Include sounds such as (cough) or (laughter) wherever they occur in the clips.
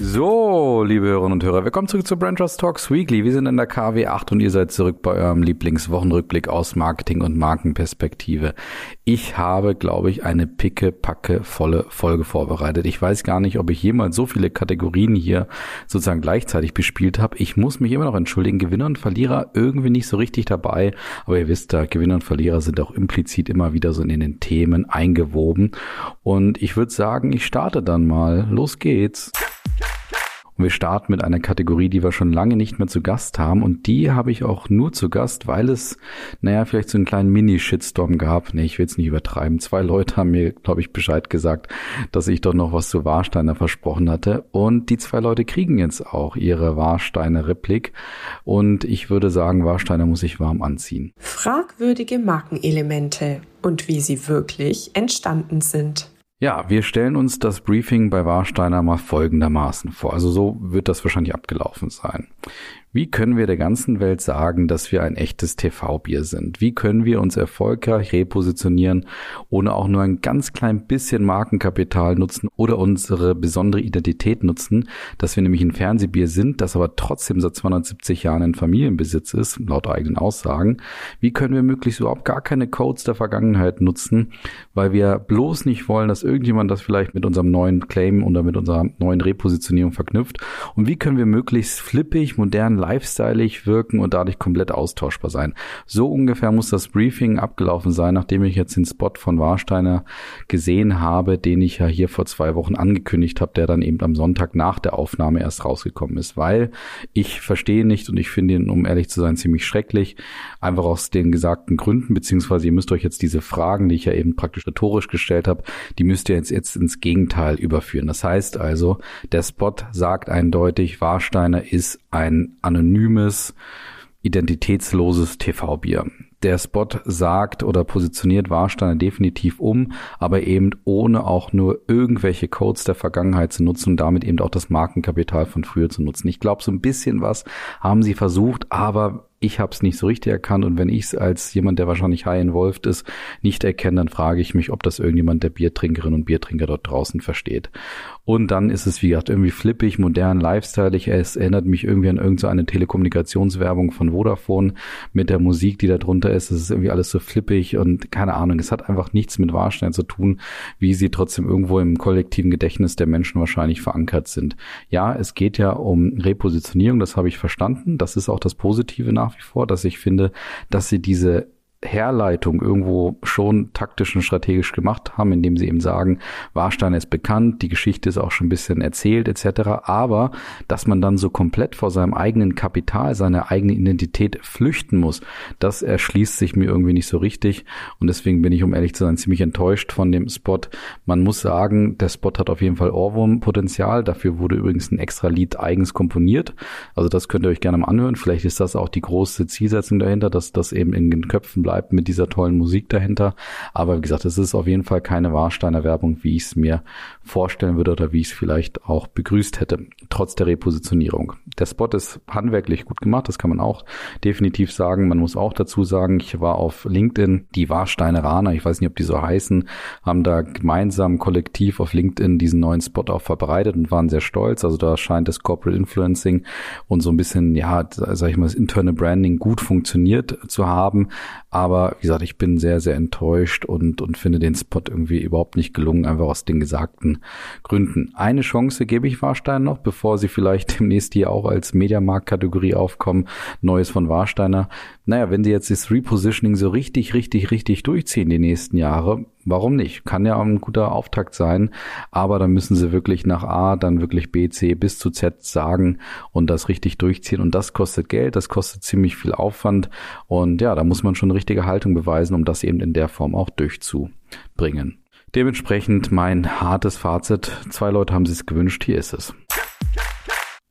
So, liebe Hörerinnen und Hörer, willkommen zurück zu Brand Trust Talks Weekly. Wir sind in der KW 8 und ihr seid zurück bei eurem Lieblingswochenrückblick aus Marketing und Markenperspektive. Ich habe, glaube ich, eine picke, packe, volle Folge vorbereitet. Ich weiß gar nicht, ob ich jemals so viele Kategorien hier sozusagen gleichzeitig bespielt habe. Ich muss mich immer noch entschuldigen. Gewinner und Verlierer irgendwie nicht so richtig dabei. Aber ihr wisst da, Gewinner und Verlierer sind auch implizit immer wieder so in den Themen eingewoben. Und ich würde sagen, ich starte dann mal. Los geht's. Und wir starten mit einer Kategorie, die wir schon lange nicht mehr zu Gast haben. Und die habe ich auch nur zu Gast, weil es, naja, vielleicht so einen kleinen Mini-Shitstorm gab. Nee, ich will es nicht übertreiben. Zwei Leute haben mir, glaube ich, Bescheid gesagt, dass ich doch noch was zu Warsteiner versprochen hatte. Und die zwei Leute kriegen jetzt auch ihre Warsteiner-Replik. Und ich würde sagen, Warsteiner muss sich warm anziehen. Fragwürdige Markenelemente und wie sie wirklich entstanden sind. Ja, wir stellen uns das Briefing bei Warsteiner mal folgendermaßen vor. Also so wird das wahrscheinlich abgelaufen sein. Wie können wir der ganzen Welt sagen, dass wir ein echtes TV-Bier sind? Wie können wir uns erfolgreich repositionieren, ohne auch nur ein ganz klein bisschen Markenkapital nutzen oder unsere besondere Identität nutzen, dass wir nämlich ein Fernsehbier sind, das aber trotzdem seit 270 Jahren in Familienbesitz ist, laut eigenen Aussagen? Wie können wir möglichst überhaupt gar keine Codes der Vergangenheit nutzen, weil wir bloß nicht wollen, dass irgendjemand das vielleicht mit unserem neuen Claim oder mit unserer neuen Repositionierung verknüpft? Und wie können wir möglichst flippig, modern, lifestyleig wirken und dadurch komplett austauschbar sein. So ungefähr muss das Briefing abgelaufen sein, nachdem ich jetzt den Spot von Warsteiner gesehen habe, den ich ja hier vor zwei Wochen angekündigt habe, der dann eben am Sonntag nach der Aufnahme erst rausgekommen ist, weil ich verstehe nicht und ich finde ihn, um ehrlich zu sein, ziemlich schrecklich, einfach aus den gesagten Gründen, beziehungsweise ihr müsst euch jetzt diese Fragen, die ich ja eben praktisch rhetorisch gestellt habe, die müsst ihr jetzt, jetzt ins Gegenteil überführen. Das heißt also, der Spot sagt eindeutig, Warsteiner ist ein anonymes, identitätsloses TV-Bier. Der Spot sagt oder positioniert Warsteiner definitiv um, aber eben ohne auch nur irgendwelche Codes der Vergangenheit zu nutzen und damit eben auch das Markenkapital von früher zu nutzen. Ich glaube, so ein bisschen was haben sie versucht, aber ich habe es nicht so richtig erkannt und wenn ich es als jemand, der wahrscheinlich high involved ist, nicht erkenne, dann frage ich mich, ob das irgendjemand der Biertrinkerinnen und Biertrinker dort draußen versteht. Und dann ist es, wie gesagt, irgendwie flippig, modern, lifestyleig. Es erinnert mich irgendwie an irgendeine Telekommunikationswerbung von Vodafone mit der Musik, die da drunter ist. Es ist irgendwie alles so flippig und keine Ahnung. Es hat einfach nichts mit Warstein zu tun, wie sie trotzdem irgendwo im kollektiven Gedächtnis der Menschen wahrscheinlich verankert sind. Ja, es geht ja um Repositionierung, das habe ich verstanden. Das ist auch das Positive nach wie vor, dass ich finde, dass sie diese Herleitung irgendwo schon taktisch und strategisch gemacht haben, indem sie eben sagen, Warstein ist bekannt, die Geschichte ist auch schon ein bisschen erzählt etc. Aber dass man dann so komplett vor seinem eigenen Kapital, seiner eigenen Identität flüchten muss, das erschließt sich mir irgendwie nicht so richtig und deswegen bin ich, um ehrlich zu sein, ziemlich enttäuscht von dem Spot. Man muss sagen, der Spot hat auf jeden Fall Ohrwurm-Potenzial. Dafür wurde übrigens ein extra Lied eigens komponiert. Also das könnt ihr euch gerne mal anhören. Vielleicht ist das auch die große Zielsetzung dahinter, dass das eben in den Köpfen bleibt mit dieser tollen Musik dahinter. Aber wie gesagt, es ist auf jeden Fall keine Warsteiner Werbung, wie ich es mir vorstellen würde oder wie ich es vielleicht auch begrüßt hätte, trotz der Repositionierung. Der Spot ist handwerklich gut gemacht, das kann man auch definitiv sagen. Man muss auch dazu sagen, ich war auf LinkedIn, die Warsteineraner, ich weiß nicht, ob die so heißen, haben da gemeinsam kollektiv auf LinkedIn diesen neuen Spot auch verbreitet und waren sehr stolz. Also da scheint das Corporate Influencing und so ein bisschen, ja, sag ich mal, das interne Branding gut funktioniert zu haben. Aber wie gesagt, ich bin sehr, sehr enttäuscht und, und finde den Spot irgendwie überhaupt nicht gelungen, einfach aus den gesagten Gründen. Eine Chance gebe ich Warstein noch, bevor sie vielleicht (laughs) demnächst hier auch als Mediamarkt-Kategorie aufkommen. Neues von Warsteiner. Naja, wenn sie jetzt das Repositioning so richtig, richtig, richtig durchziehen die nächsten Jahre, warum nicht? Kann ja ein guter Auftakt sein, aber dann müssen sie wirklich nach A, dann wirklich B, C bis zu Z sagen und das richtig durchziehen und das kostet Geld, das kostet ziemlich viel Aufwand und ja, da muss man schon richtige Haltung beweisen, um das eben in der Form auch durchzubringen. Dementsprechend mein hartes Fazit. Zwei Leute haben sich es gewünscht, hier ist es.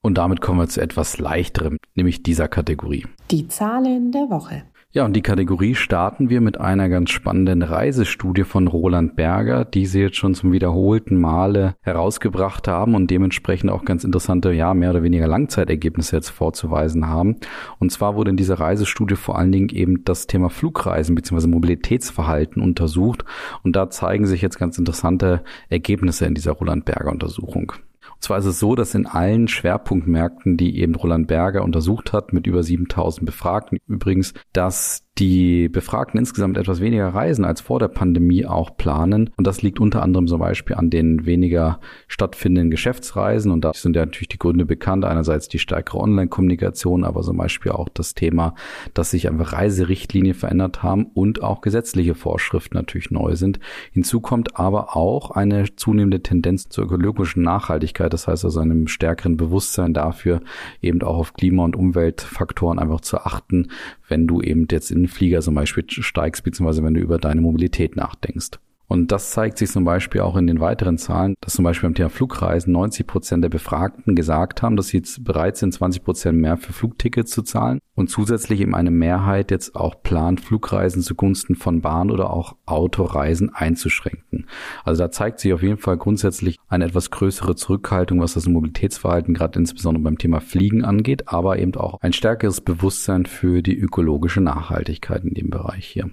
Und damit kommen wir zu etwas leichterem, nämlich dieser Kategorie. Die Zahlen der Woche. Ja, und die Kategorie starten wir mit einer ganz spannenden Reisestudie von Roland Berger, die sie jetzt schon zum wiederholten Male herausgebracht haben und dementsprechend auch ganz interessante, ja, mehr oder weniger Langzeitergebnisse jetzt vorzuweisen haben. Und zwar wurde in dieser Reisestudie vor allen Dingen eben das Thema Flugreisen bzw. Mobilitätsverhalten untersucht. Und da zeigen sich jetzt ganz interessante Ergebnisse in dieser Roland Berger Untersuchung. Und zwar ist es so, dass in allen Schwerpunktmärkten, die eben Roland Berger untersucht hat, mit über 7000 Befragten übrigens, dass die Befragten insgesamt etwas weniger reisen als vor der Pandemie auch planen. Und das liegt unter anderem zum Beispiel an den weniger stattfindenden Geschäftsreisen. Und da sind ja natürlich die Gründe bekannt. Einerseits die stärkere Online-Kommunikation, aber zum Beispiel auch das Thema, dass sich einfach Reiserichtlinien verändert haben und auch gesetzliche Vorschriften natürlich neu sind. Hinzu kommt aber auch eine zunehmende Tendenz zur ökologischen Nachhaltigkeit. Das heißt also einem stärkeren Bewusstsein dafür, eben auch auf Klima- und Umweltfaktoren einfach zu achten, wenn du eben jetzt in Flieger zum Beispiel steigst, beziehungsweise wenn du über deine Mobilität nachdenkst. Und das zeigt sich zum Beispiel auch in den weiteren Zahlen, dass zum Beispiel beim Thema Flugreisen 90 Prozent der Befragten gesagt haben, dass sie jetzt bereit sind, 20 Prozent mehr für Flugtickets zu zahlen und zusätzlich eben eine Mehrheit jetzt auch plant, Flugreisen zugunsten von Bahn oder auch Autoreisen einzuschränken. Also da zeigt sich auf jeden Fall grundsätzlich eine etwas größere Zurückhaltung, was das Mobilitätsverhalten gerade insbesondere beim Thema Fliegen angeht, aber eben auch ein stärkeres Bewusstsein für die ökologische Nachhaltigkeit in dem Bereich hier.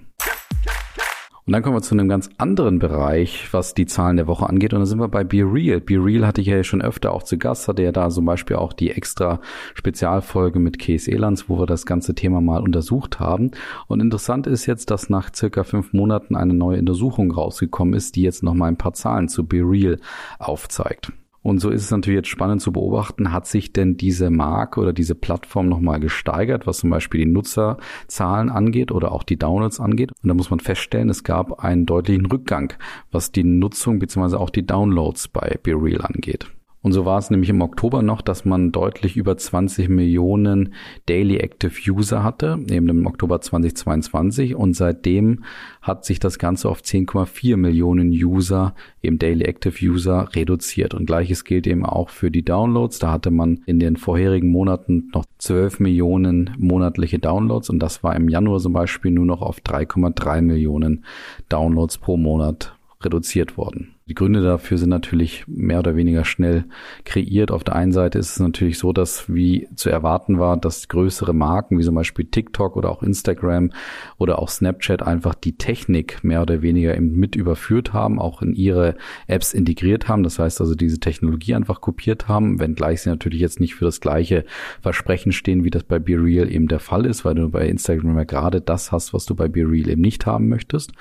Und dann kommen wir zu einem ganz anderen Bereich, was die Zahlen der Woche angeht. Und da sind wir bei Be Real. Be Real hatte ich ja schon öfter auch zu Gast, hatte ja da zum Beispiel auch die extra Spezialfolge mit Case Elands, wo wir das ganze Thema mal untersucht haben. Und interessant ist jetzt, dass nach circa fünf Monaten eine neue Untersuchung rausgekommen ist, die jetzt nochmal ein paar Zahlen zu Be Real aufzeigt. Und so ist es natürlich jetzt spannend zu beobachten, hat sich denn diese Marke oder diese Plattform nochmal gesteigert, was zum Beispiel die Nutzerzahlen angeht oder auch die Downloads angeht. Und da muss man feststellen, es gab einen deutlichen Rückgang, was die Nutzung bzw. auch die Downloads bei BeReal angeht. Und so war es nämlich im Oktober noch, dass man deutlich über 20 Millionen Daily Active User hatte, eben im Oktober 2022. Und seitdem hat sich das Ganze auf 10,4 Millionen User, eben Daily Active User, reduziert. Und gleiches gilt eben auch für die Downloads. Da hatte man in den vorherigen Monaten noch 12 Millionen monatliche Downloads. Und das war im Januar zum Beispiel nur noch auf 3,3 Millionen Downloads pro Monat reduziert worden. Die Gründe dafür sind natürlich mehr oder weniger schnell kreiert. Auf der einen Seite ist es natürlich so, dass wie zu erwarten war, dass größere Marken wie zum Beispiel TikTok oder auch Instagram oder auch Snapchat einfach die Technik mehr oder weniger mit überführt haben, auch in ihre Apps integriert haben. Das heißt also diese Technologie einfach kopiert haben, wenngleich sie natürlich jetzt nicht für das gleiche Versprechen stehen, wie das bei BeReal eben der Fall ist, weil du bei Instagram ja gerade das hast, was du bei BeReal eben nicht haben möchtest.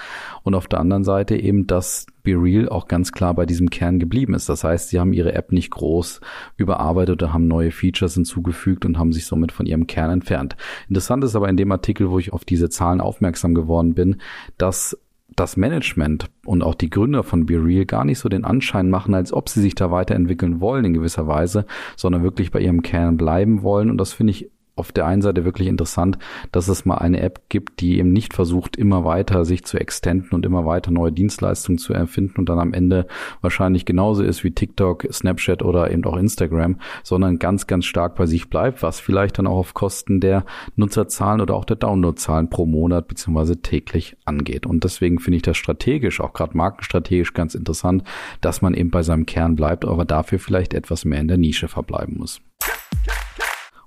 Und auf der anderen Seite eben, dass BeReal auch ganz klar bei diesem Kern geblieben ist. Das heißt, sie haben ihre App nicht groß überarbeitet oder haben neue Features hinzugefügt und haben sich somit von ihrem Kern entfernt. Interessant ist aber in dem Artikel, wo ich auf diese Zahlen aufmerksam geworden bin, dass das Management und auch die Gründer von BeReal gar nicht so den Anschein machen, als ob sie sich da weiterentwickeln wollen in gewisser Weise, sondern wirklich bei ihrem Kern bleiben wollen. Und das finde ich auf der einen Seite wirklich interessant, dass es mal eine App gibt, die eben nicht versucht, immer weiter sich zu extenden und immer weiter neue Dienstleistungen zu erfinden und dann am Ende wahrscheinlich genauso ist wie TikTok, Snapchat oder eben auch Instagram, sondern ganz, ganz stark bei sich bleibt, was vielleicht dann auch auf Kosten der Nutzerzahlen oder auch der Downloadzahlen pro Monat beziehungsweise täglich angeht. Und deswegen finde ich das strategisch, auch gerade markenstrategisch ganz interessant, dass man eben bei seinem Kern bleibt, aber dafür vielleicht etwas mehr in der Nische verbleiben muss.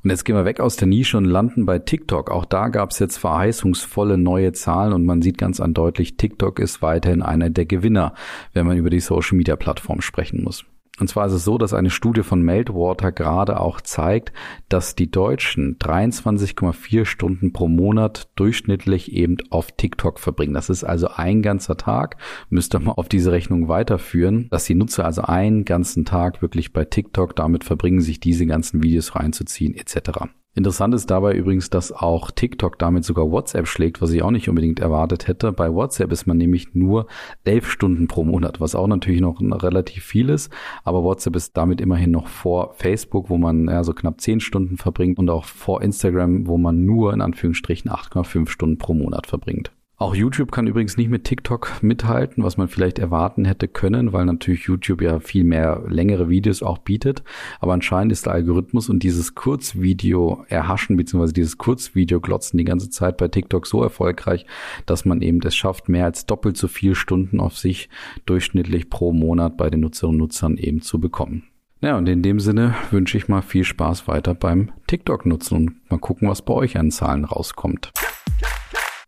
Und jetzt gehen wir weg aus der Nische und landen bei TikTok. Auch da gab es jetzt verheißungsvolle neue Zahlen und man sieht ganz eindeutig, TikTok ist weiterhin einer der Gewinner, wenn man über die Social-Media-Plattform sprechen muss. Und zwar ist es so, dass eine Studie von Meltwater gerade auch zeigt, dass die Deutschen 23,4 Stunden pro Monat durchschnittlich eben auf TikTok verbringen. Das ist also ein ganzer Tag. Müsste man auf diese Rechnung weiterführen, dass die Nutzer also einen ganzen Tag wirklich bei TikTok damit verbringen, sich diese ganzen Videos reinzuziehen etc. Interessant ist dabei übrigens, dass auch TikTok damit sogar WhatsApp schlägt, was ich auch nicht unbedingt erwartet hätte. Bei WhatsApp ist man nämlich nur elf Stunden pro Monat, was auch natürlich noch relativ viel ist. Aber WhatsApp ist damit immerhin noch vor Facebook, wo man ja, so knapp zehn Stunden verbringt und auch vor Instagram, wo man nur in Anführungsstrichen 8,5 Stunden pro Monat verbringt. Auch YouTube kann übrigens nicht mit TikTok mithalten, was man vielleicht erwarten hätte können, weil natürlich YouTube ja viel mehr längere Videos auch bietet. Aber anscheinend ist der Algorithmus und dieses Kurzvideo erhaschen bzw. dieses Kurzvideo glotzen die ganze Zeit bei TikTok so erfolgreich, dass man eben es schafft, mehr als doppelt so viel Stunden auf sich durchschnittlich pro Monat bei den Nutzerinnen und Nutzern eben zu bekommen. Ja, und in dem Sinne wünsche ich mal viel Spaß weiter beim TikTok nutzen und mal gucken, was bei euch an Zahlen rauskommt.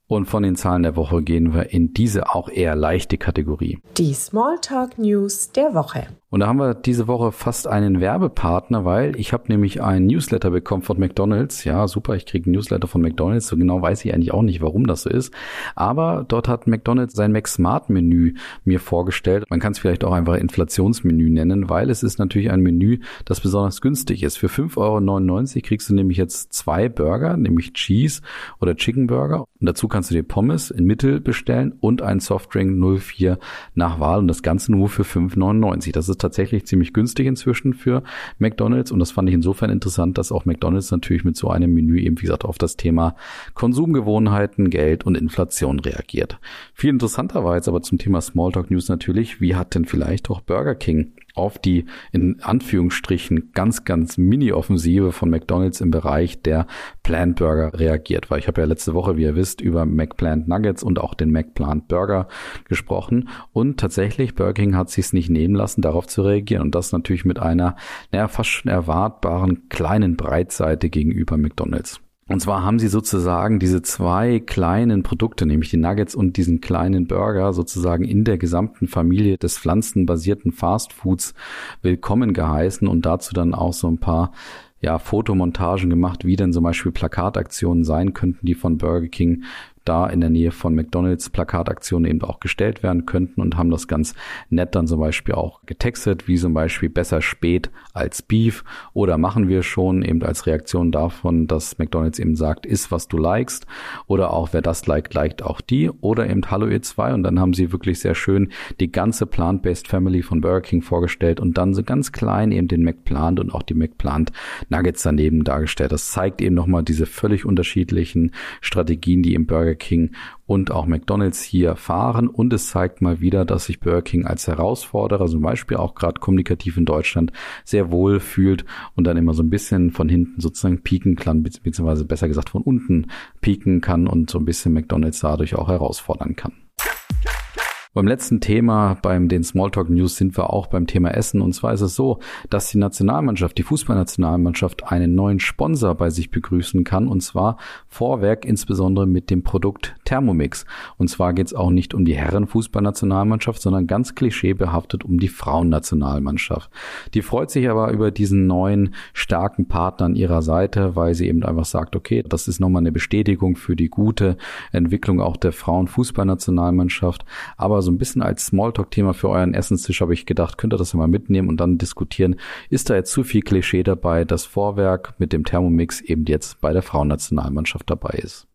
Und von den Zahlen der Woche gehen wir in diese auch eher leichte Kategorie. Die Smalltalk News der Woche. Und da haben wir diese Woche fast einen Werbepartner, weil ich habe nämlich ein Newsletter bekommen von McDonald's. Ja, super, ich kriege ein Newsletter von McDonald's. So genau weiß ich eigentlich auch nicht, warum das so ist. Aber dort hat McDonald's sein Mac Smart Menü mir vorgestellt. Man kann es vielleicht auch einfach Inflationsmenü nennen, weil es ist natürlich ein Menü, das besonders günstig ist. Für 5,99 Euro kriegst du nämlich jetzt zwei Burger, nämlich Cheese oder Chicken Burger. Und dazu kannst du dir Pommes in Mittel bestellen und einen Softdrink 04 nach Wahl. Und das Ganze nur für 5,99. Das ist tatsächlich ziemlich günstig inzwischen für McDonald's und das fand ich insofern interessant, dass auch McDonald's natürlich mit so einem Menü eben, wie gesagt, auf das Thema Konsumgewohnheiten, Geld und Inflation reagiert. Viel interessanter war jetzt aber zum Thema Smalltalk News natürlich, wie hat denn vielleicht auch Burger King auf die in Anführungsstrichen ganz, ganz Mini-Offensive von McDonald's im Bereich der Plant Burger reagiert. Weil ich habe ja letzte Woche, wie ihr wisst, über McPlant Nuggets und auch den McPlant Burger gesprochen. Und tatsächlich, Burger King hat sich es nicht nehmen lassen, darauf zu reagieren. Und das natürlich mit einer, naja, fast schon erwartbaren kleinen Breitseite gegenüber McDonald's. Und zwar haben sie sozusagen diese zwei kleinen Produkte, nämlich die Nuggets und diesen kleinen Burger, sozusagen in der gesamten Familie des pflanzenbasierten Fastfoods willkommen geheißen und dazu dann auch so ein paar ja, Fotomontagen gemacht, wie denn zum Beispiel Plakataktionen sein könnten, die von Burger King da in der Nähe von McDonalds Plakataktionen eben auch gestellt werden könnten und haben das ganz nett dann zum Beispiel auch getextet, wie zum Beispiel besser spät als Beef. Oder machen wir schon eben als Reaktion davon, dass McDonalds eben sagt, ist was du likest. Oder auch wer das liked, liked auch die. Oder eben Hallo ihr zwei. Und dann haben sie wirklich sehr schön die ganze Plant-Based Family von Burger King vorgestellt und dann so ganz klein eben den McPlant und auch die McPlant Nuggets daneben dargestellt. Das zeigt eben nochmal diese völlig unterschiedlichen Strategien, die im Burger King und auch McDonald's hier fahren. Und es zeigt mal wieder, dass sich Burger King als Herausforderer, zum Beispiel auch gerade kommunikativ in Deutschland, sehr wohl fühlt und dann immer so ein bisschen von hinten sozusagen pieken kann, beziehungsweise besser gesagt von unten pieken kann und so ein bisschen McDonald's dadurch auch herausfordern kann. Beim letzten Thema, beim den Smalltalk News, sind wir auch beim Thema Essen. Und zwar ist es so, dass die Nationalmannschaft, die Fußballnationalmannschaft, einen neuen Sponsor bei sich begrüßen kann. Und zwar Vorwerk, insbesondere mit dem Produkt Thermomix. Und zwar geht es auch nicht um die Herrenfußballnationalmannschaft, sondern ganz klischeebehaftet um die Frauennationalmannschaft. Die freut sich aber über diesen neuen starken Partner an ihrer Seite, weil sie eben einfach sagt, okay, das ist nochmal eine Bestätigung für die gute Entwicklung auch der Frauenfußballnationalmannschaft. Aber aber so ein bisschen als Smalltalk-Thema für euren Essenstisch habe ich gedacht, könnt ihr das ja mal mitnehmen und dann diskutieren. Ist da jetzt zu viel Klischee dabei, dass Vorwerk mit dem Thermomix eben jetzt bei der Frauennationalmannschaft dabei ist?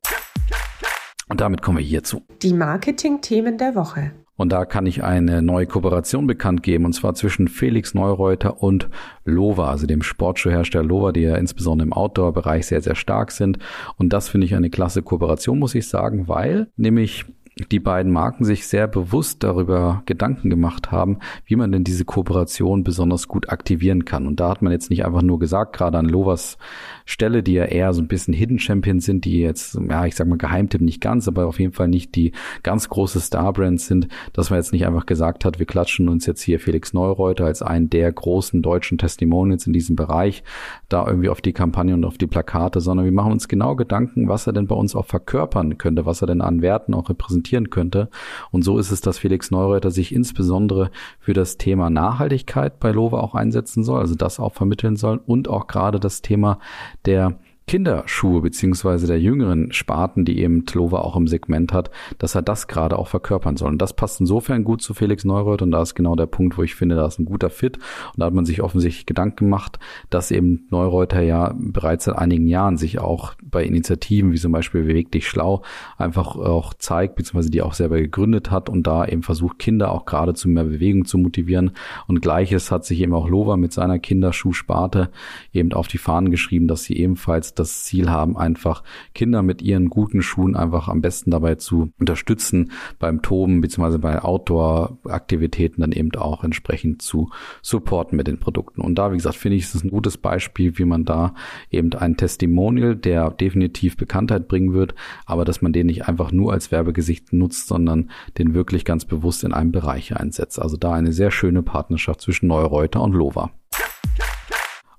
Und damit kommen wir hierzu. Die Marketing-Themen der Woche. Und da kann ich eine neue Kooperation bekannt geben, und zwar zwischen Felix Neureuter und Lova, also dem Sportschuhhersteller Lova, die ja insbesondere im Outdoor-Bereich sehr, sehr stark sind. Und das finde ich eine klasse Kooperation, muss ich sagen, weil nämlich die beiden Marken sich sehr bewusst darüber Gedanken gemacht haben, wie man denn diese Kooperation besonders gut aktivieren kann. Und da hat man jetzt nicht einfach nur gesagt, gerade an Lovas Stelle, die ja eher so ein bisschen Hidden Champions sind, die jetzt, ja, ich sag mal Geheimtipp nicht ganz, aber auf jeden Fall nicht die ganz große Star-Brands sind, dass man jetzt nicht einfach gesagt hat, wir klatschen uns jetzt hier Felix Neureuter als einen der großen deutschen Testimonials in diesem Bereich da irgendwie auf die Kampagne und auf die Plakate, sondern wir machen uns genau Gedanken, was er denn bei uns auch verkörpern könnte, was er denn an Werten auch repräsentieren könnte. Und so ist es, dass Felix Neureuter sich insbesondere für das Thema Nachhaltigkeit bei Lova auch einsetzen soll, also das auch vermitteln soll und auch gerade das Thema der Kinderschuhe beziehungsweise der jüngeren Sparten, die eben Tlova auch im Segment hat, dass er das gerade auch verkörpern soll. Und das passt insofern gut zu Felix Neureuth und da ist genau der Punkt, wo ich finde, da ist ein guter Fit. Und da hat man sich offensichtlich Gedanken gemacht, dass eben Neureuter ja bereits seit einigen Jahren sich auch bei Initiativen wie zum Beispiel Beweg dich schlau einfach auch zeigt, beziehungsweise die auch selber gegründet hat und da eben versucht, Kinder auch gerade zu mehr Bewegung zu motivieren. Und gleiches hat sich eben auch Lova mit seiner Kinderschuhsparte eben auf die Fahnen geschrieben, dass sie ebenfalls das, das Ziel haben, einfach Kinder mit ihren guten Schuhen einfach am besten dabei zu unterstützen, beim Toben bzw. bei Outdoor-Aktivitäten dann eben auch entsprechend zu supporten mit den Produkten. Und da, wie gesagt, finde ich, es ein gutes Beispiel, wie man da eben ein Testimonial, der definitiv Bekanntheit bringen wird, aber dass man den nicht einfach nur als Werbegesicht nutzt, sondern den wirklich ganz bewusst in einem Bereich einsetzt. Also da eine sehr schöne Partnerschaft zwischen Neureuter und Lova.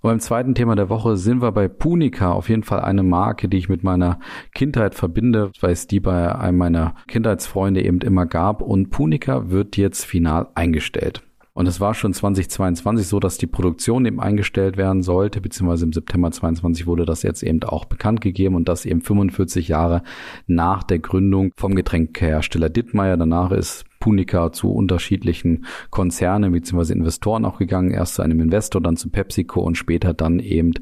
Beim zweiten Thema der Woche sind wir bei Punica, auf jeden Fall eine Marke, die ich mit meiner Kindheit verbinde, weil es die bei einem meiner Kindheitsfreunde eben immer gab. Und Punica wird jetzt final eingestellt. Und es war schon 2022 so, dass die Produktion eben eingestellt werden sollte, beziehungsweise im September 22 wurde das jetzt eben auch bekannt gegeben und das eben 45 Jahre nach der Gründung vom Getränkehersteller Dittmeier. Danach ist Punica zu unterschiedlichen Konzernen bzw. Investoren auch gegangen. Erst zu einem Investor, dann zu PepsiCo und später dann eben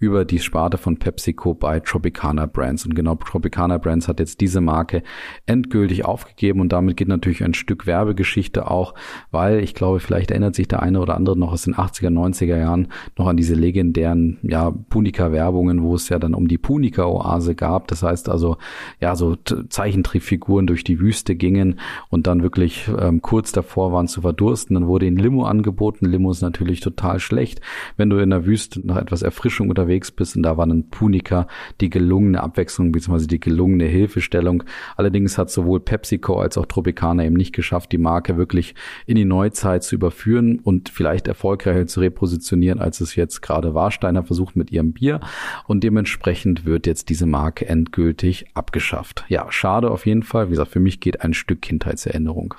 über die Sparte von PepsiCo bei Tropicana Brands. Und genau Tropicana Brands hat jetzt diese Marke endgültig aufgegeben und damit geht natürlich ein Stück Werbegeschichte auch, weil ich glaube, vielleicht erinnert sich der eine oder andere noch aus den 80er, 90er Jahren noch an diese legendären ja, Punica-Werbungen, wo es ja dann um die Punica-Oase gab. Das heißt also, ja, so Zeichentrickfiguren durch die Wüste gingen und dann wirklich wirklich ähm, kurz davor waren zu verdursten. Dann wurde ihnen Limo angeboten. Limo ist natürlich total schlecht, wenn du in der Wüste nach etwas Erfrischung unterwegs bist. Und da war ein Punika die gelungene Abwechslung bzw. die gelungene Hilfestellung. Allerdings hat sowohl PepsiCo als auch Tropicana eben nicht geschafft, die Marke wirklich in die Neuzeit zu überführen und vielleicht erfolgreicher zu repositionieren, als es jetzt gerade Warsteiner versucht mit ihrem Bier. Und dementsprechend wird jetzt diese Marke endgültig abgeschafft. Ja, schade auf jeden Fall. Wie gesagt, für mich geht ein Stück Kindheitserinnerung.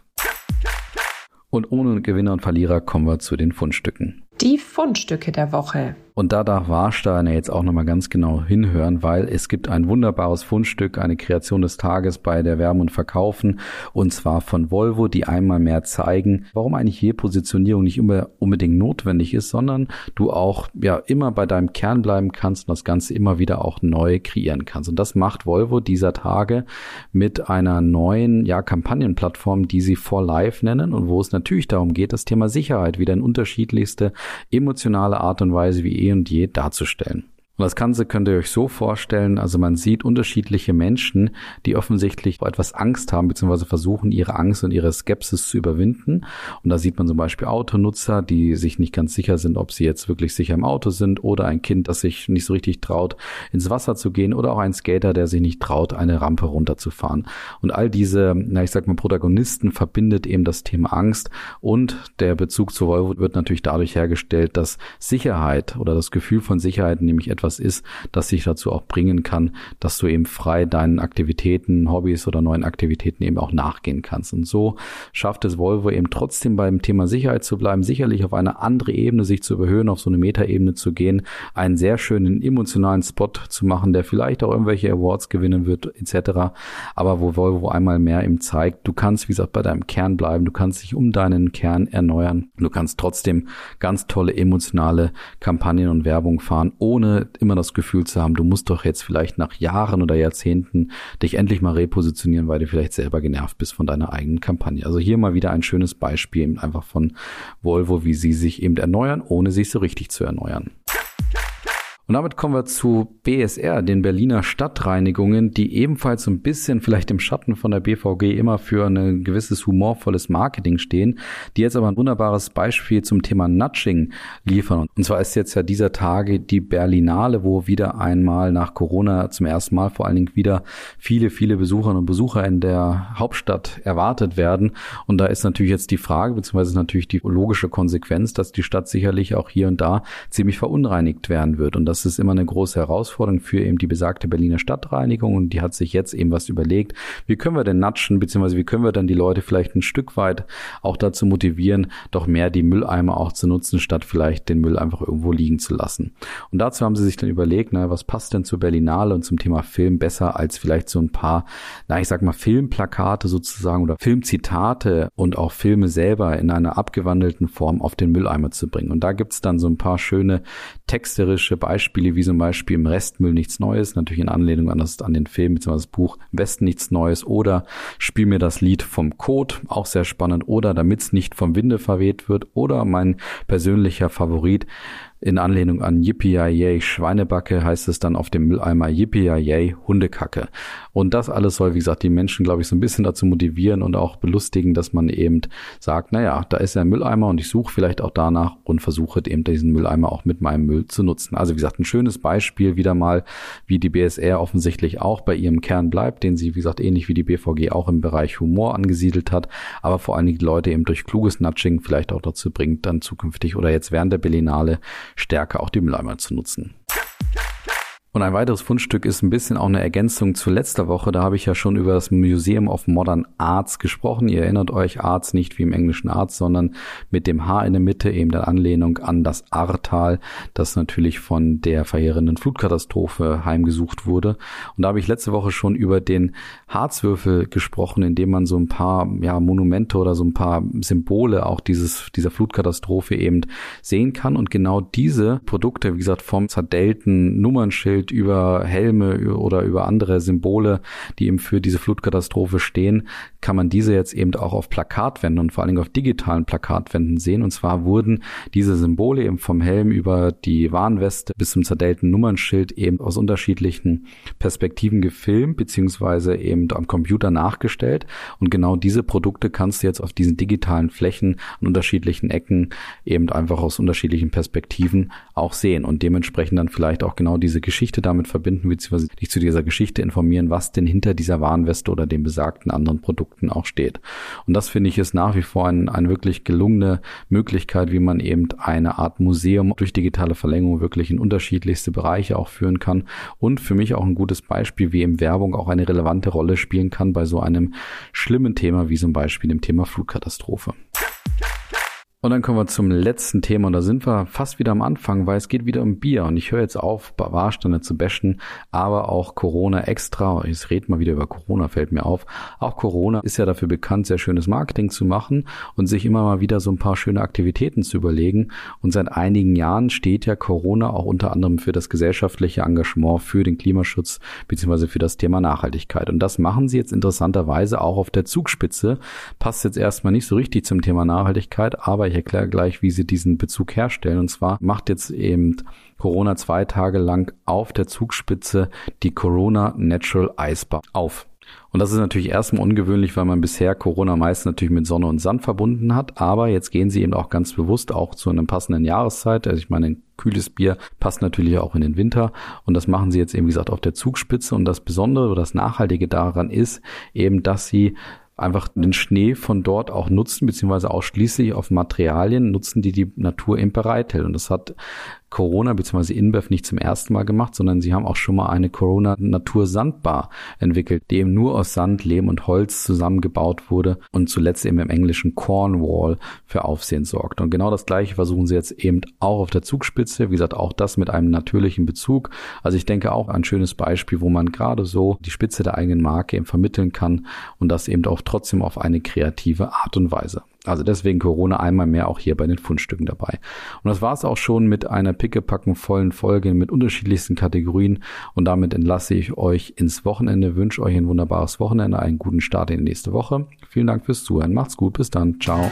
Und ohne Gewinner und Verlierer kommen wir zu den Fundstücken. Die Fundstücke der Woche. Und da darf Warsteiner jetzt auch nochmal ganz genau hinhören, weil es gibt ein wunderbares Fundstück, eine Kreation des Tages bei der Werben und Verkaufen, und zwar von Volvo, die einmal mehr zeigen, warum eigentlich hier Positionierung nicht immer unbedingt notwendig ist, sondern du auch ja immer bei deinem Kern bleiben kannst und das Ganze immer wieder auch neu kreieren kannst. Und das macht Volvo dieser Tage mit einer neuen ja, Kampagnenplattform, die sie For Life nennen und wo es natürlich darum geht, das Thema Sicherheit wieder in unterschiedlichste emotionale Art und Weise wie eh und je darzustellen. Und das Ganze könnt ihr euch so vorstellen, also man sieht unterschiedliche Menschen, die offensichtlich etwas Angst haben, beziehungsweise versuchen, ihre Angst und ihre Skepsis zu überwinden. Und da sieht man zum Beispiel Autonutzer, die sich nicht ganz sicher sind, ob sie jetzt wirklich sicher im Auto sind oder ein Kind, das sich nicht so richtig traut, ins Wasser zu gehen oder auch ein Skater, der sich nicht traut, eine Rampe runterzufahren. Und all diese, na, ich sag mal, Protagonisten verbindet eben das Thema Angst und der Bezug zu Volvo wird natürlich dadurch hergestellt, dass Sicherheit oder das Gefühl von Sicherheit nämlich etwas etwas ist, das sich dazu auch bringen kann, dass du eben frei deinen Aktivitäten, Hobbys oder neuen Aktivitäten eben auch nachgehen kannst. Und so schafft es Volvo eben trotzdem beim Thema Sicherheit zu bleiben, sicherlich auf eine andere Ebene sich zu überhöhen, auf so eine Metaebene zu gehen, einen sehr schönen emotionalen Spot zu machen, der vielleicht auch irgendwelche Awards gewinnen wird, etc. Aber wo Volvo einmal mehr eben zeigt, du kannst, wie gesagt, bei deinem Kern bleiben, du kannst dich um deinen Kern erneuern, du kannst trotzdem ganz tolle emotionale Kampagnen und Werbung fahren, ohne immer das Gefühl zu haben, du musst doch jetzt vielleicht nach Jahren oder Jahrzehnten dich endlich mal repositionieren, weil du vielleicht selber genervt bist von deiner eigenen Kampagne. Also hier mal wieder ein schönes Beispiel eben einfach von Volvo, wie sie sich eben erneuern, ohne sich so richtig zu erneuern. Und damit kommen wir zu BSR, den Berliner Stadtreinigungen, die ebenfalls so ein bisschen vielleicht im Schatten von der BVG immer für ein gewisses humorvolles Marketing stehen, die jetzt aber ein wunderbares Beispiel zum Thema Nudging liefern. Und zwar ist jetzt ja dieser Tage die Berlinale, wo wieder einmal nach Corona zum ersten Mal vor allen Dingen wieder viele, viele Besucherinnen und Besucher in der Hauptstadt erwartet werden. Und da ist natürlich jetzt die Frage, beziehungsweise natürlich die logische Konsequenz, dass die Stadt sicherlich auch hier und da ziemlich verunreinigt werden wird. Und das ist immer eine große Herausforderung für eben die besagte Berliner Stadtreinigung und die hat sich jetzt eben was überlegt, wie können wir denn natschen, beziehungsweise wie können wir dann die Leute vielleicht ein Stück weit auch dazu motivieren, doch mehr die Mülleimer auch zu nutzen, statt vielleicht den Müll einfach irgendwo liegen zu lassen. Und dazu haben sie sich dann überlegt, na, was passt denn zur Berlinale und zum Thema Film besser als vielleicht so ein paar, na, ich sag mal Filmplakate sozusagen oder Filmzitate und auch Filme selber in einer abgewandelten Form auf den Mülleimer zu bringen. Und da gibt's dann so ein paar schöne texterische Beispiele Beispiele wie zum Beispiel im Restmüll nichts Neues, natürlich in Anlehnung an, das, an den Film bzw. das Buch Im Westen nichts Neues oder Spiel mir das Lied vom Code, auch sehr spannend, oder damit es nicht vom Winde verweht wird oder mein persönlicher Favorit, In Anlehnung an Yippie Schweinebacke heißt es dann auf dem Mülleimer Yippie Hundekacke. Und das alles soll, wie gesagt, die Menschen, glaube ich, so ein bisschen dazu motivieren und auch belustigen, dass man eben sagt, naja, da ist ja ein Mülleimer und ich suche vielleicht auch danach und versuche eben diesen Mülleimer auch mit meinem Müll zu nutzen. Also wie gesagt, ein schönes Beispiel wieder mal, wie die BSR offensichtlich auch bei ihrem Kern bleibt, den sie, wie gesagt, ähnlich wie die BVG auch im Bereich Humor angesiedelt hat, aber vor allen Dingen die Leute eben durch kluges Nudging vielleicht auch dazu bringt, dann zukünftig oder jetzt während der Berlinale stärker auch die Mülleimer zu nutzen. Und ein weiteres Fundstück ist ein bisschen auch eine Ergänzung zu letzter Woche. Da habe ich ja schon über das Museum of Modern Arts gesprochen. Ihr erinnert euch, Arts nicht wie im englischen Arts, sondern mit dem H in der Mitte, eben der Anlehnung an das Ahrtal, das natürlich von der verheerenden Flutkatastrophe heimgesucht wurde. Und da habe ich letzte Woche schon über den Harzwürfel gesprochen, in dem man so ein paar ja, Monumente oder so ein paar Symbole auch dieses, dieser Flutkatastrophe eben sehen kann. Und genau diese Produkte, wie gesagt, vom zerdellten Nummernschild Schild, über Helme oder über andere Symbole, die eben für diese Flutkatastrophe stehen, kann man diese jetzt eben auch auf Plakatwänden und vor allen Dingen auf digitalen Plakatwänden sehen. Und zwar wurden diese Symbole eben vom Helm über die Warnweste bis zum zerdellten Nummernschild eben aus unterschiedlichen Perspektiven gefilmt, beziehungsweise eben am Computer nachgestellt. Und genau diese Produkte kannst du jetzt auf diesen digitalen Flächen an unterschiedlichen Ecken eben einfach aus unterschiedlichen Perspektiven auch sehen und dementsprechend dann vielleicht auch genau diese Geschichte damit verbinden, beziehungsweise dich zu dieser Geschichte informieren, was denn hinter dieser Warnweste oder dem besagten anderen Produkt Produkten auch steht. Und das finde ich ist nach wie vor ein, eine wirklich gelungene Möglichkeit, wie man eben eine Art Museum durch digitale Verlängerung wirklich in unterschiedlichste Bereiche auch führen kann und für mich auch ein gutes Beispiel, wie eben Werbung auch eine relevante Rolle spielen kann bei so einem schlimmen Thema wie zum Beispiel dem Thema Flutkatastrophe. Und dann kommen wir zum letzten Thema. Und da sind wir fast wieder am Anfang, weil es geht wieder um Bier. Und ich höre jetzt auf, Warstände zu bashen, aber auch Corona extra, ich rede mal wieder über Corona, fällt mir auf, auch Corona ist ja dafür bekannt, sehr schönes Marketing zu machen und sich immer mal wieder so ein paar schöne Aktivitäten zu überlegen. Und seit einigen Jahren steht ja Corona auch unter anderem für das gesellschaftliche Engagement für den Klimaschutz beziehungsweise für das Thema Nachhaltigkeit. Und das machen sie jetzt interessanterweise auch auf der Zugspitze, passt jetzt erstmal nicht so richtig zum Thema Nachhaltigkeit, aber ich erkläre gleich, wie sie diesen Bezug herstellen. Und zwar macht jetzt eben Corona zwei Tage lang auf der Zugspitze die Corona Natural Ice Bar auf. Und das ist natürlich erstmal ungewöhnlich, weil man bisher Corona meist natürlich mit Sonne und Sand verbunden hat. Aber jetzt gehen sie eben auch ganz bewusst auch zu einer passenden Jahreszeit. Also ich meine, ein kühles Bier passt natürlich auch in den Winter. Und das machen sie jetzt eben, wie gesagt, auf der Zugspitze. Und das Besondere oder das Nachhaltige daran ist eben, dass sie einfach den Schnee von dort auch nutzen, beziehungsweise ausschließlich auf Materialien nutzen, die die Natur eben bereithält. Und das hat Corona bzw. InBev nicht zum ersten Mal gemacht, sondern sie haben auch schon mal eine Corona Natur Sandbar entwickelt, die eben nur aus Sand, Lehm und Holz zusammengebaut wurde und zuletzt eben im englischen Cornwall für Aufsehen sorgt. Und genau das gleiche versuchen sie jetzt eben auch auf der Zugspitze. Wie gesagt, auch das mit einem natürlichen Bezug. Also ich denke auch ein schönes Beispiel, wo man gerade so die Spitze der eigenen Marke eben vermitteln kann und das eben auch trotzdem auf eine kreative Art und Weise. Also deswegen Corona einmal mehr auch hier bei den Fundstücken dabei. Und das war es auch schon mit einer pickepacken vollen Folge mit unterschiedlichsten Kategorien. Und damit entlasse ich euch ins Wochenende, wünsche euch ein wunderbares Wochenende, einen guten Start in die nächste Woche. Vielen Dank fürs Zuhören. Macht's gut. Bis dann. Ciao.